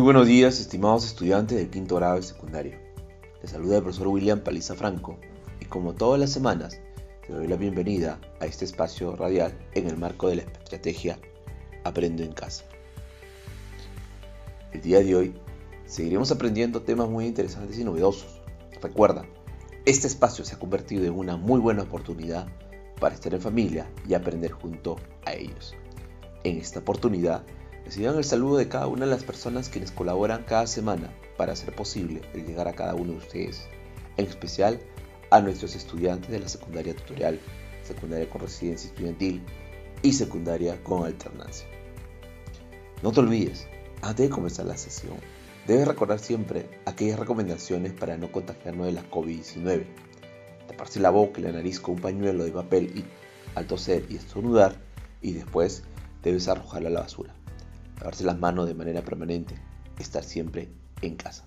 Muy buenos días, estimados estudiantes del quinto grado de secundaria. Les saluda el profesor William Paliza Franco y como todas las semanas, te doy la bienvenida a este espacio radial en el marco de la estrategia Aprendo en casa. El día de hoy seguiremos aprendiendo temas muy interesantes y novedosos. Recuerda, este espacio se ha convertido en una muy buena oportunidad para estar en familia y aprender junto a ellos. En esta oportunidad, reciban el saludo de cada una de las personas quienes colaboran cada semana para hacer posible el llegar a cada uno de ustedes, en especial a nuestros estudiantes de la secundaria tutorial, secundaria con residencia estudiantil y secundaria con alternancia. No te olvides, antes de comenzar la sesión, debes recordar siempre aquellas recomendaciones para no contagiarnos de la COVID-19. Taparse la boca y la nariz con un pañuelo de papel y, al toser y estornudar, y después debes arrojarla a la basura. Lavarse las manos de manera permanente, estar siempre en casa.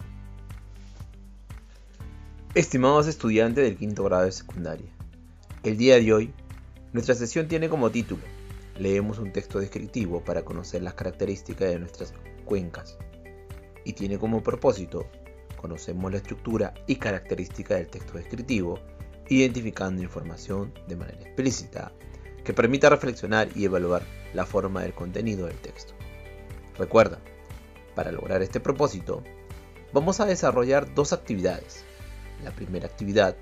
Estimados estudiantes del quinto grado de secundaria, el día de hoy, nuestra sesión tiene como título Leemos un texto descriptivo para conocer las características de nuestras cuencas y tiene como propósito conocemos la estructura y características del texto descriptivo, identificando información de manera explícita que permita reflexionar y evaluar la forma del contenido del texto. Recuerda, para lograr este propósito, vamos a desarrollar dos actividades. La primera actividad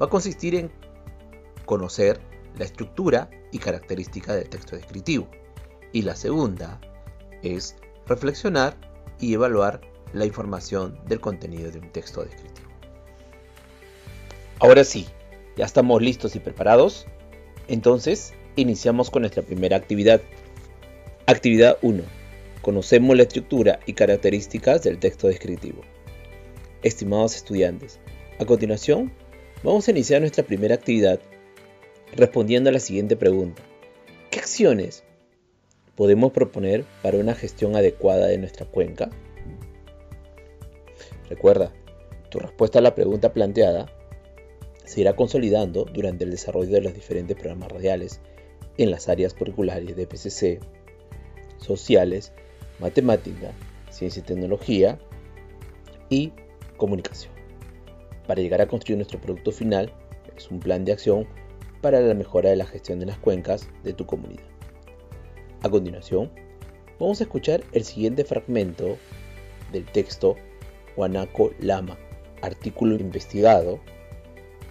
va a consistir en conocer la estructura y características del texto descriptivo. Y la segunda es reflexionar y evaluar la información del contenido de un texto descriptivo. Ahora sí, ya estamos listos y preparados. Entonces, iniciamos con nuestra primera actividad. Actividad 1. Conocemos la estructura y características del texto descriptivo. Estimados estudiantes, a continuación, vamos a iniciar nuestra primera actividad respondiendo a la siguiente pregunta. ¿Qué acciones podemos proponer para una gestión adecuada de nuestra cuenca? Recuerda, tu respuesta a la pregunta planteada se irá consolidando durante el desarrollo de los diferentes programas radiales en las áreas curriculares de PCC, sociales, matemática, ciencia y tecnología y comunicación. Para llegar a construir nuestro producto final, es un plan de acción para la mejora de la gestión de las cuencas de tu comunidad. A continuación, vamos a escuchar el siguiente fragmento del texto Guanaco Lama, artículo investigado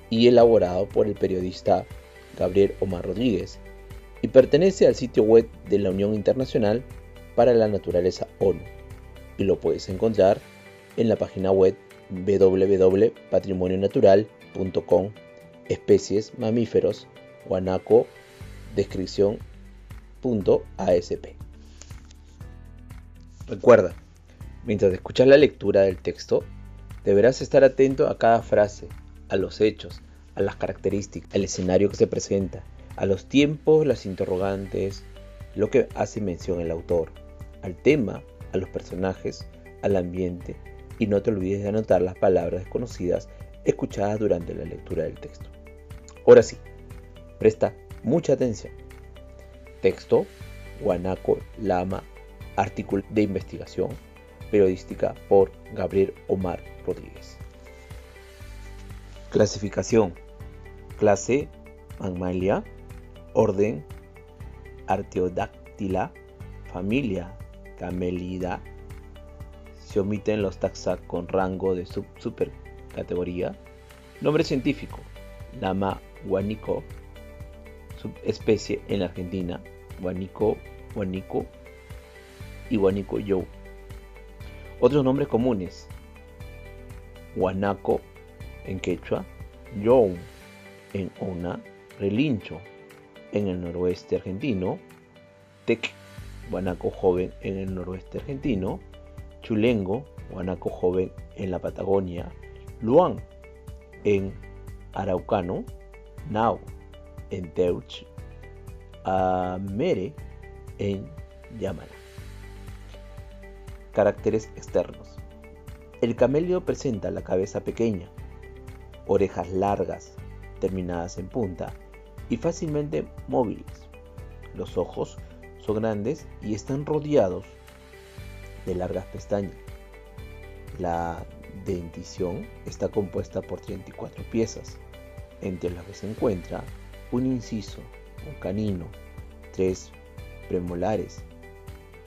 y elaborado por el periodista Gabriel Omar Rodríguez y pertenece al sitio web de la Unión Internacional para la Naturaleza ONU y lo puedes encontrar en la página web www.patrimonionatural.com especies mamíferos guanaco descripción .asp. Recuerda, mientras escuchas la lectura del texto, deberás estar atento a cada frase, a los hechos, a las características, al escenario que se presenta, a los tiempos, las interrogantes, lo que hace mención el autor, al tema, a los personajes, al ambiente y no te olvides de anotar las palabras desconocidas escuchadas durante la lectura del texto. Ahora sí, presta mucha atención. Texto, Guanaco Lama, artículo de investigación periodística por Gabriel Omar Rodríguez. Clasificación. Clase Mammalia. Orden Arteodáctila. Familia Camelida. Se omiten los taxa con rango de sub categoría. Nombre científico. Lama guanico. Subespecie en la Argentina. Guanico, guanico y guanico yo. Otros nombres comunes. Guanaco en quechua. Young en Ona. Relincho en el noroeste argentino. Tec, guanaco joven en el noroeste argentino. Chulengo, guanaco joven en la Patagonia, Luan en Araucano, Nau en Teuch, Amere en Yamana. Caracteres externos. El camelio presenta la cabeza pequeña, orejas largas, terminadas en punta y fácilmente móviles. Los ojos grandes y están rodeados de largas pestañas. La dentición está compuesta por 34 piezas, entre las que se encuentra un inciso, un canino, tres premolares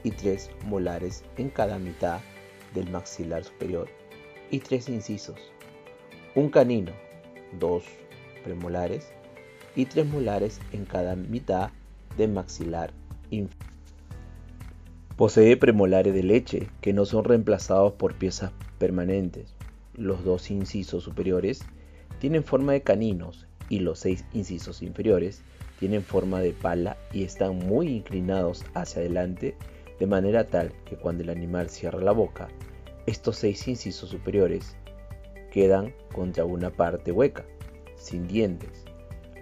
y tres molares en cada mitad del maxilar superior y tres incisos, un canino, dos premolares y tres molares en cada mitad del maxilar. Posee premolares de leche que no son reemplazados por piezas permanentes. Los dos incisos superiores tienen forma de caninos y los seis incisos inferiores tienen forma de pala y están muy inclinados hacia adelante de manera tal que cuando el animal cierra la boca, estos seis incisos superiores quedan contra una parte hueca, sin dientes.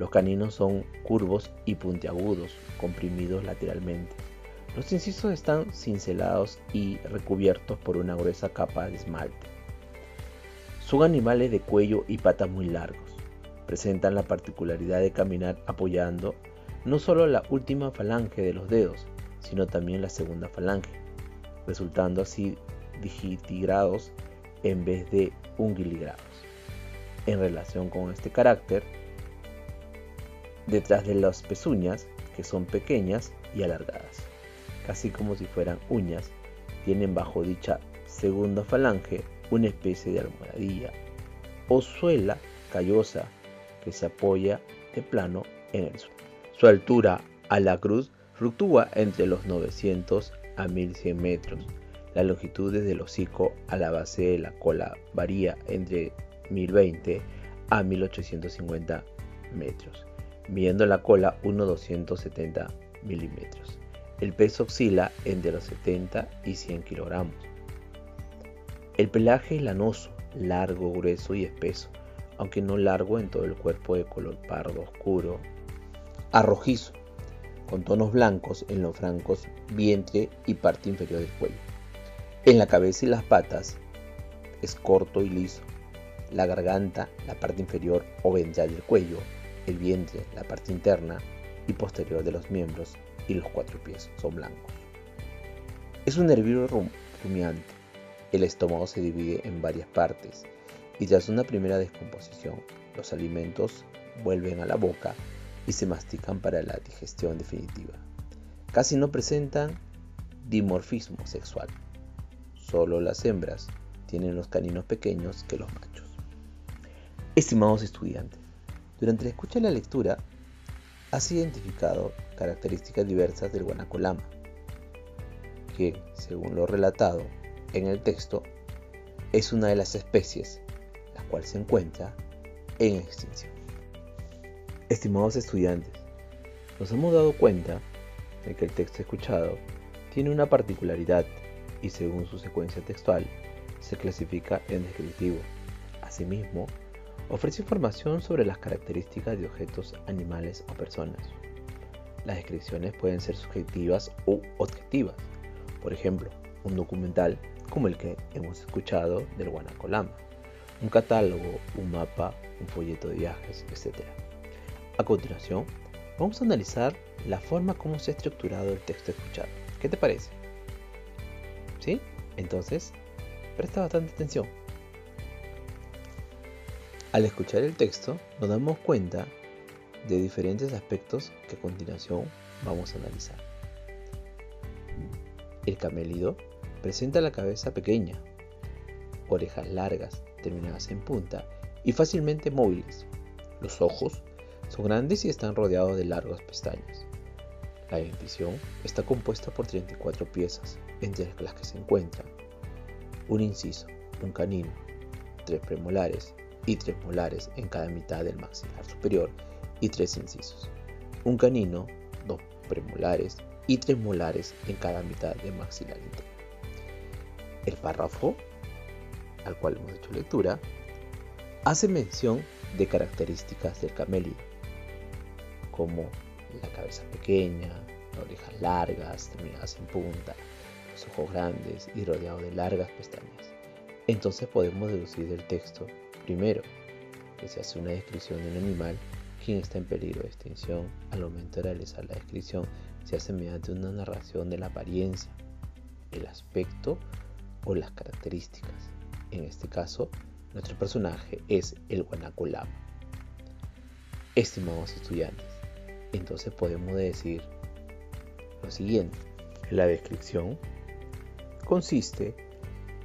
Los caninos son curvos y puntiagudos, comprimidos lateralmente. Los incisos están cincelados y recubiertos por una gruesa capa de esmalte. Son animales de cuello y patas muy largos. Presentan la particularidad de caminar apoyando no solo la última falange de los dedos, sino también la segunda falange, resultando así digitigrados en vez de ungiligrados. En relación con este carácter, detrás de las pezuñas, que son pequeñas y alargadas, casi como si fueran uñas, tienen bajo dicha segunda falange una especie de almohadilla o suela callosa que se apoya de plano en el suelo. Su altura a la cruz fluctúa entre los 900 a 1100 metros. La longitud desde el hocico a la base de la cola varía entre 1020 a 1850 metros, midiendo la cola unos 270 milímetros. El peso oscila entre los 70 y 100 kilogramos. El pelaje es lanoso, largo, grueso y espeso, aunque no largo en todo el cuerpo de color pardo oscuro, arrojizo, con tonos blancos en los francos, vientre y parte inferior del cuello. En la cabeza y las patas es corto y liso. La garganta, la parte inferior o ventral del cuello, el vientre, la parte interna y posterior de los miembros y los cuatro pies son blancos. Es un herbívoro rumiante. El estómago se divide en varias partes y tras una primera descomposición, los alimentos vuelven a la boca y se mastican para la digestión definitiva. Casi no presentan dimorfismo sexual. Solo las hembras tienen los caninos pequeños que los machos. Estimados estudiantes, durante la escucha de la lectura has identificado características diversas del guanacolama, que, según lo relatado en el texto, es una de las especies la cual se encuentra en extinción. Estimados estudiantes, nos hemos dado cuenta de que el texto escuchado tiene una particularidad y según su secuencia textual se clasifica en descriptivo. Asimismo, ofrece información sobre las características de objetos, animales o personas. Las descripciones pueden ser subjetivas o objetivas. Por ejemplo, un documental como el que hemos escuchado del Guanacolama, un catálogo, un mapa, un folleto de viajes, etc. A continuación, vamos a analizar la forma como se ha estructurado el texto escuchado. ¿Qué te parece? ¿Sí? Entonces, presta bastante atención. Al escuchar el texto, nos damos cuenta de diferentes aspectos que a continuación vamos a analizar. El camélido presenta la cabeza pequeña, orejas largas, terminadas en punta y fácilmente móviles. Los ojos son grandes y están rodeados de largas pestañas. La dentición está compuesta por 34 piezas, entre las que se encuentran un inciso, un canino, tres premolares y tres molares en cada mitad del maxilar superior y tres incisos, un canino, dos premolares y tres molares en cada mitad del maxilar interior. El párrafo al cual hemos hecho lectura hace mención de características del camélido, como la cabeza pequeña, las orejas largas, terminadas en punta, los ojos grandes y rodeado de largas pestañas. Entonces podemos deducir del texto, primero, que se hace una descripción de un animal quien está en peligro de extinción. Al momento de realizar la descripción, se hace mediante una narración de la apariencia, el aspecto o las características. En este caso, nuestro personaje es el guanacolama. Estimados estudiantes, entonces podemos decir lo siguiente. La descripción consiste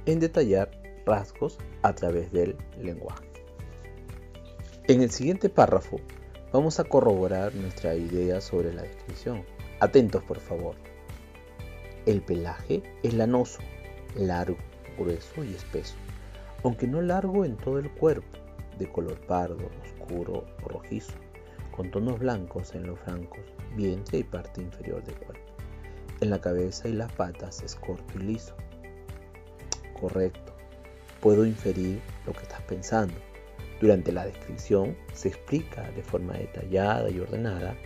en detallar rasgos a través del lenguaje. En el siguiente párrafo vamos a corroborar nuestra idea sobre la descripción. Atentos por favor. El pelaje es lanoso, largo, grueso y espeso, aunque no largo en todo el cuerpo, de color pardo, oscuro o rojizo, con tonos blancos en los flancos, vientre y parte inferior del cuerpo. En la cabeza y las patas es corto y liso. Correcto. Puedo inferir lo que estás pensando. Durante la descripción se explica de forma detallada y ordenada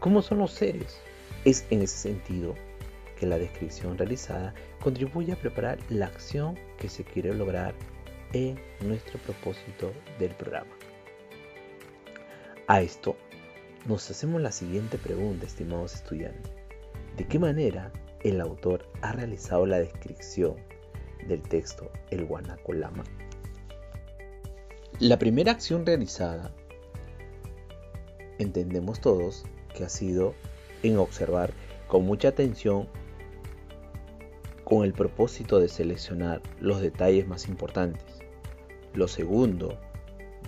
cómo son los seres. Es en ese sentido que la descripción realizada contribuye a preparar la acción que se quiere lograr en nuestro propósito del programa. A esto nos hacemos la siguiente pregunta, estimados estudiantes. ¿De qué manera el autor ha realizado la descripción del texto El Guanacolama? La primera acción realizada, entendemos todos, que ha sido en observar con mucha atención con el propósito de seleccionar los detalles más importantes. Lo segundo,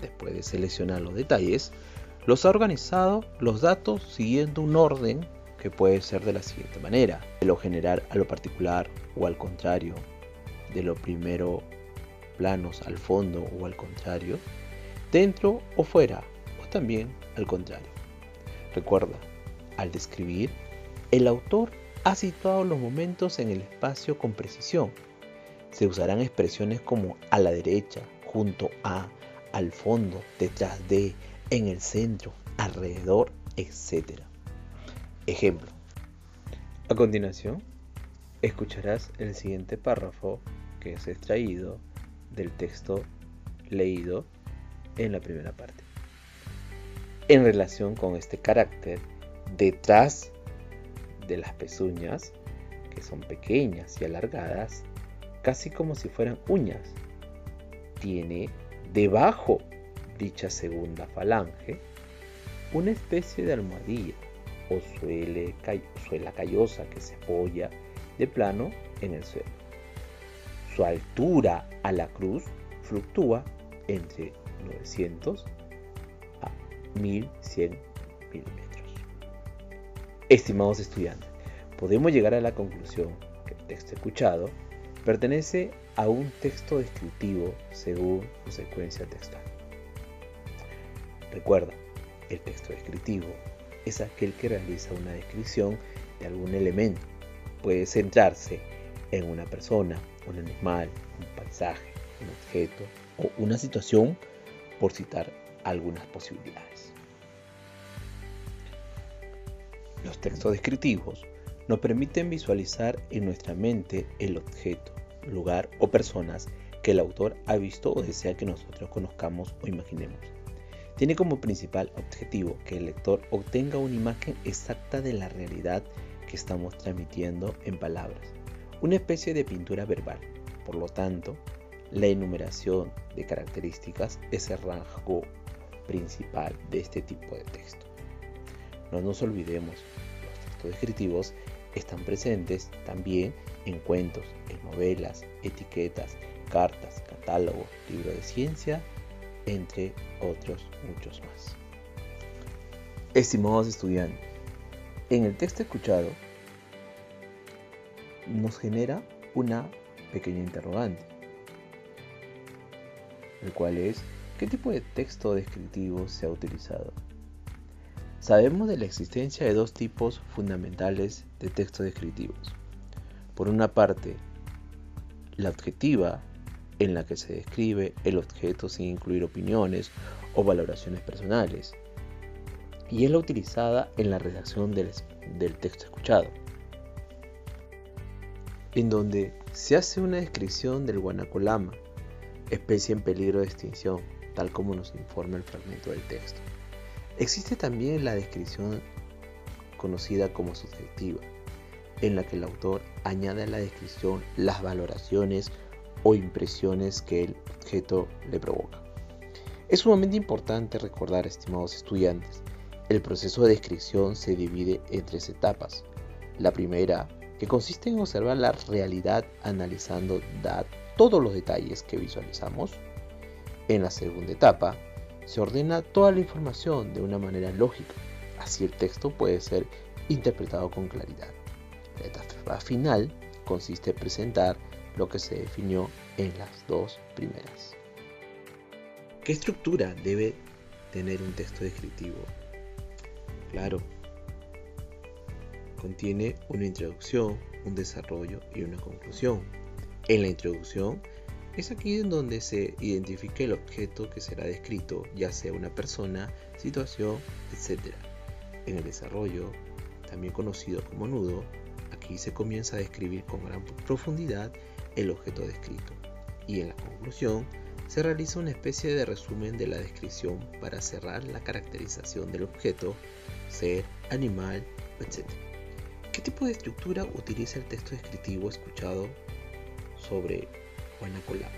después de seleccionar los detalles, los ha organizado los datos siguiendo un orden que puede ser de la siguiente manera, de lo general a lo particular o al contrario, de lo primero planos al fondo o al contrario, dentro o fuera o también al contrario. Recuerda, al describir, el autor ha situado los momentos en el espacio con precisión. Se usarán expresiones como a la derecha, junto a, al fondo, detrás de, en el centro, alrededor, etc. Ejemplo. A continuación, escucharás el siguiente párrafo que es extraído del texto leído en la primera parte. En relación con este carácter, detrás de las pezuñas, que son pequeñas y alargadas, casi como si fueran uñas, tiene debajo dicha segunda falange una especie de almohadilla o suela callosa que se apoya de plano en el suelo. Su altura a la cruz fluctúa entre 900 a 1100 milímetros. Estimados estudiantes, podemos llegar a la conclusión que el texto escuchado pertenece a un texto descriptivo según su secuencia textual. Recuerda, el texto descriptivo es aquel que realiza una descripción de algún elemento. Puede centrarse en una persona, un animal, un paisaje, un objeto o una situación, por citar algunas posibilidades. Los textos descriptivos nos permiten visualizar en nuestra mente el objeto, lugar o personas que el autor ha visto o desea que nosotros conozcamos o imaginemos. Tiene como principal objetivo que el lector obtenga una imagen exacta de la realidad que estamos transmitiendo en palabras, una especie de pintura verbal. Por lo tanto, la enumeración de características es el rasgo principal de este tipo de texto. No nos olvidemos, los textos descriptivos están presentes también en cuentos, en novelas, etiquetas, cartas, catálogos, libros de ciencia, entre otros muchos más. Estimados estudiantes, en el texto escuchado nos genera una pequeña interrogante, el cual es ¿qué tipo de texto descriptivo se ha utilizado? Sabemos de la existencia de dos tipos fundamentales de textos descriptivos. Por una parte, La objetiva, en la que se describe el objeto sin incluir opiniones o valoraciones personales. Y es la utilizada en la redacción del, del texto escuchado, en donde se hace una descripción del guanacolama, especie en peligro de extinción, tal como nos informa el fragmento del texto. Existe también la descripción conocida como subjetiva, en la que el autor añade a la descripción las valoraciones o impresiones que el objeto le provoca. Es sumamente importante recordar, estimados estudiantes, el proceso de descripción se divide en tres etapas. La primera, que consiste en observar la realidad analizando todos los detalles que visualizamos. En la segunda etapa, se ordena toda la información de una manera lógica, así el texto puede ser interpretado con claridad. La etapa final consiste en presentar lo que se definió en las dos primeras. ¿Qué estructura debe tener un texto descriptivo? Claro, contiene una introducción, un desarrollo y una conclusión. En la introducción es aquí en donde se identifica el objeto que será descrito, ya sea una persona, situación, etc. En el desarrollo, también conocido como nudo, aquí se comienza a describir con gran profundidad el objeto descrito. Y en la conclusión, se realiza una especie de resumen de la descripción para cerrar la caracterización del objeto, ser, animal, etc. ¿Qué tipo de estructura utiliza el texto descriptivo escuchado sobre Guanacolama?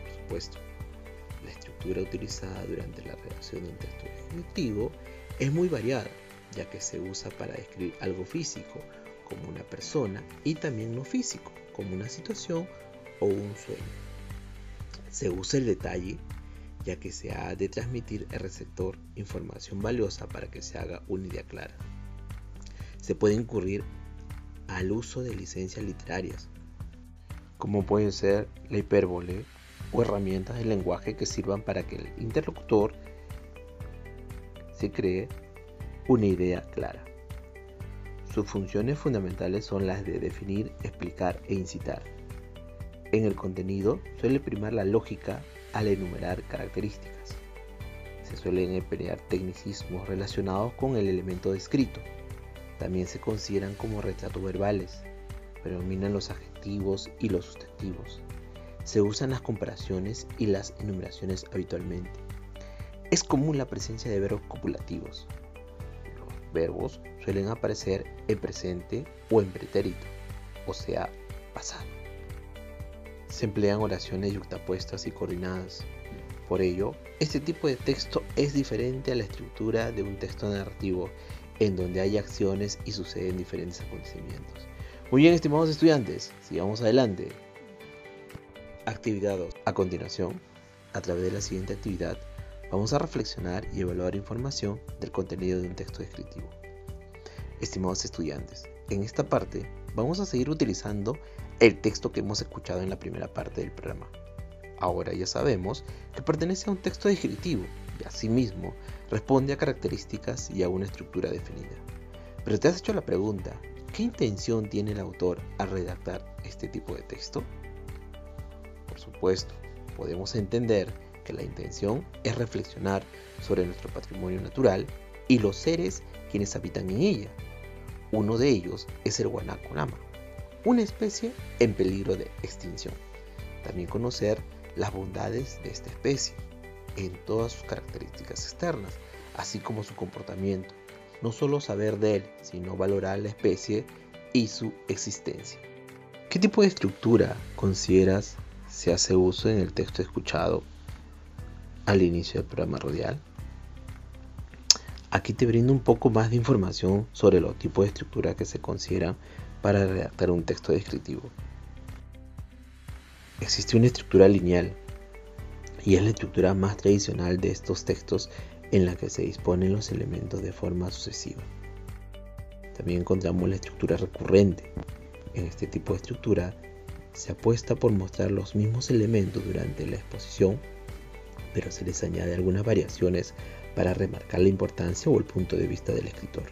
Por supuesto, la estructura utilizada durante la redacción de un texto descriptivo es muy variada, ya que se usa para describir algo físico, como una persona, y también no físico, como una situación o un sueño. Se usa el detalle ya que se ha de transmitir al receptor información valiosa para que se haga una idea clara. Se puede incurrir al uso de licencias literarias, como puede ser la hipérbole o herramientas de lenguaje que sirvan para que el interlocutor se cree una idea clara. Sus funciones fundamentales son las de definir, explicar e incitar. En el contenido suele primar la lógica al enumerar características. Se suelen emplear tecnicismos relacionados con el elemento descrito. También se consideran como retratos verbales. Predominan los adjetivos y los sustantivos. Se usan las comparaciones y las enumeraciones habitualmente. Es común la presencia de verbos copulativos. Los verbos suelen aparecer en presente o en pretérito, o sea, pasado. Se emplean oraciones yuxtapuestas y coordinadas. Por ello, este tipo de texto es diferente a la estructura de un texto narrativo, en donde hay acciones y suceden diferentes acontecimientos. Muy bien, estimados estudiantes, sigamos adelante. Actividad 2. A continuación, a través de la siguiente actividad, vamos a reflexionar y evaluar información del contenido de un texto descriptivo. Estimados estudiantes, en esta parte vamos a seguir utilizando el texto que hemos escuchado en la primera parte del programa. Ahora ya sabemos que pertenece a un texto descriptivo y asimismo responde a características y a una estructura definida. Pero te has hecho la pregunta, ¿qué intención tiene el autor al redactar este tipo de texto? Por supuesto, podemos entender que la intención es reflexionar sobre nuestro patrimonio natural y los seres quienes habitan en ella. Uno de ellos es el guanaco-lama una especie en peligro de extinción. También conocer las bondades de esta especie en todas sus características externas, así como su comportamiento. No solo saber de él, sino valorar la especie y su existencia. ¿Qué tipo de estructura consideras se hace uso en el texto escuchado al inicio del programa radial? Aquí te brindo un poco más de información sobre los tipos de estructura que se consideran para redactar un texto descriptivo. Existe una estructura lineal y es la estructura más tradicional de estos textos en la que se disponen los elementos de forma sucesiva. También encontramos la estructura recurrente. En este tipo de estructura se apuesta por mostrar los mismos elementos durante la exposición, pero se les añade algunas variaciones para remarcar la importancia o el punto de vista del escritor.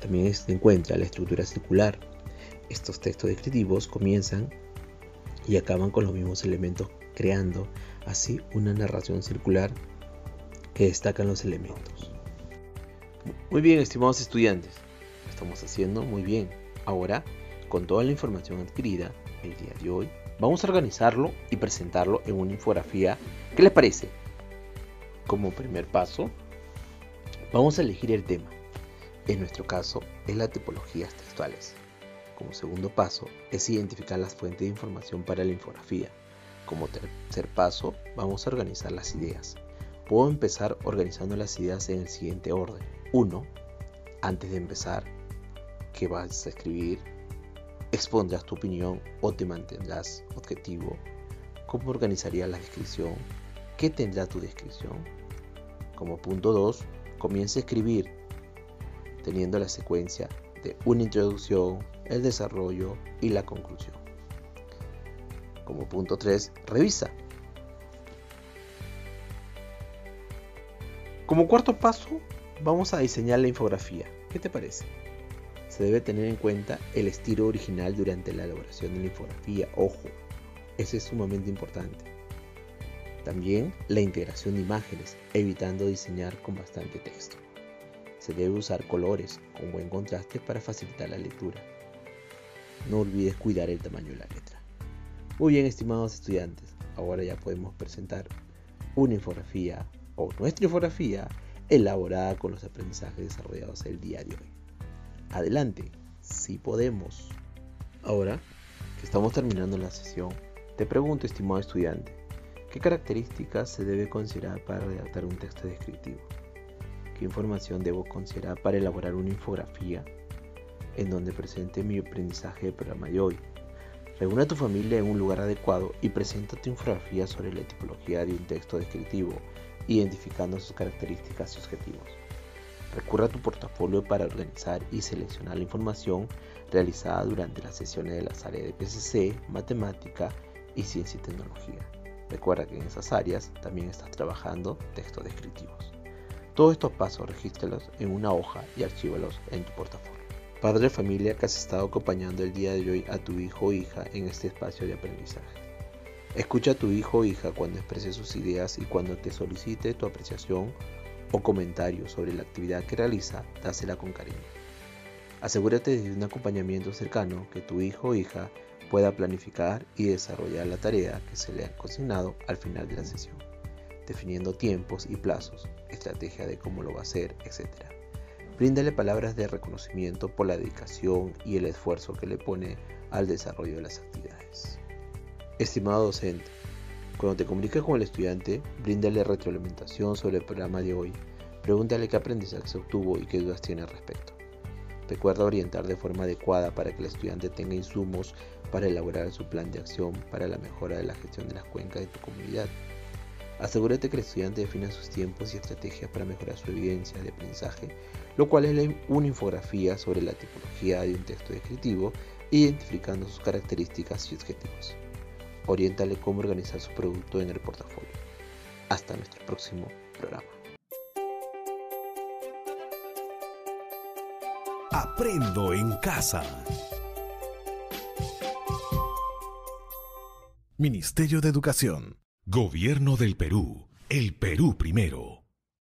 También se encuentra la estructura circular. Estos textos descriptivos comienzan y acaban con los mismos elementos, creando así una narración circular que destacan los elementos. Muy bien, estimados estudiantes, lo estamos haciendo muy bien. Ahora, con toda la información adquirida el día de hoy, vamos a organizarlo y presentarlo en una infografía. ¿Qué les parece? Como primer paso, vamos a elegir el tema. En nuestro caso, es la tipologías textuales. Como segundo paso, es identificar las fuentes de información para la infografía. Como tercer paso, vamos a organizar las ideas. Puedo empezar organizando las ideas en el siguiente orden. 1. Antes de empezar, ¿qué vas a escribir? Expondrás tu opinión o te mantendrás objetivo. ¿Cómo organizarías la descripción? ¿Qué tendrá tu descripción? Como punto 2, comienza a escribir teniendo la secuencia de una introducción, el desarrollo y la conclusión. Como punto 3, revisa. Como cuarto paso, vamos a diseñar la infografía. ¿Qué te parece? Se debe tener en cuenta el estilo original durante la elaboración de la infografía. Ojo, eso es sumamente importante. También la integración de imágenes, evitando diseñar con bastante texto. Se debe usar colores con buen contraste para facilitar la lectura. No olvides cuidar el tamaño de la letra. Muy bien, estimados estudiantes, ahora ya podemos presentar una infografía o nuestra infografía elaborada con los aprendizajes desarrollados el día de hoy. Adelante, si podemos. Ahora que estamos terminando la sesión, te pregunto, estimado estudiante, ¿qué características se debe considerar para redactar un texto descriptivo? ¿Qué información debo considerar para elaborar una infografía en donde presente mi aprendizaje del programa de hoy? Reúne a tu familia en un lugar adecuado y presenta tu infografía sobre la tipología de un texto descriptivo identificando sus características y objetivos. Recurre a tu portafolio para organizar y seleccionar la información realizada durante las sesiones de las áreas de PCC, matemática y ciencia y tecnología. Recuerda que en esas áreas también estás trabajando textos descriptivos. Todos estos pasos regístralos en una hoja y archívalos en tu portafolio. Padre de familia que has estado acompañando el día de hoy a tu hijo o hija en este espacio de aprendizaje. Escucha a tu hijo o hija cuando exprese sus ideas y cuando te solicite tu apreciación o comentario sobre la actividad que realiza, dásela con cariño. Asegúrate de un acompañamiento cercano que tu hijo o hija pueda planificar y desarrollar la tarea que se le ha consignado al final de la sesión, definiendo tiempos y plazos, estrategia de cómo lo va a hacer, etc. Bríndale palabras de reconocimiento por la dedicación y el esfuerzo que le pone al desarrollo de las actividades. Estimado docente, cuando te comuniques con el estudiante, bríndale retroalimentación sobre el programa de hoy. Pregúntale qué aprendizaje obtuvo y qué dudas tiene al respecto. Recuerda orientar de forma adecuada para que el estudiante tenga insumos para elaborar su plan de acción para la mejora de la gestión de las cuencas de tu comunidad. Asegúrate que el estudiante defina sus tiempos y estrategias para mejorar su evidencia de aprendizaje, lo cual es una infografía sobre la tipología de un texto descriptivo, identificando sus características y objetivos oriéntale cómo organizar su producto en el portafolio. Hasta nuestro próximo programa. Aprendo en casa. Ministerio de Educación. Gobierno del Perú. El Perú primero.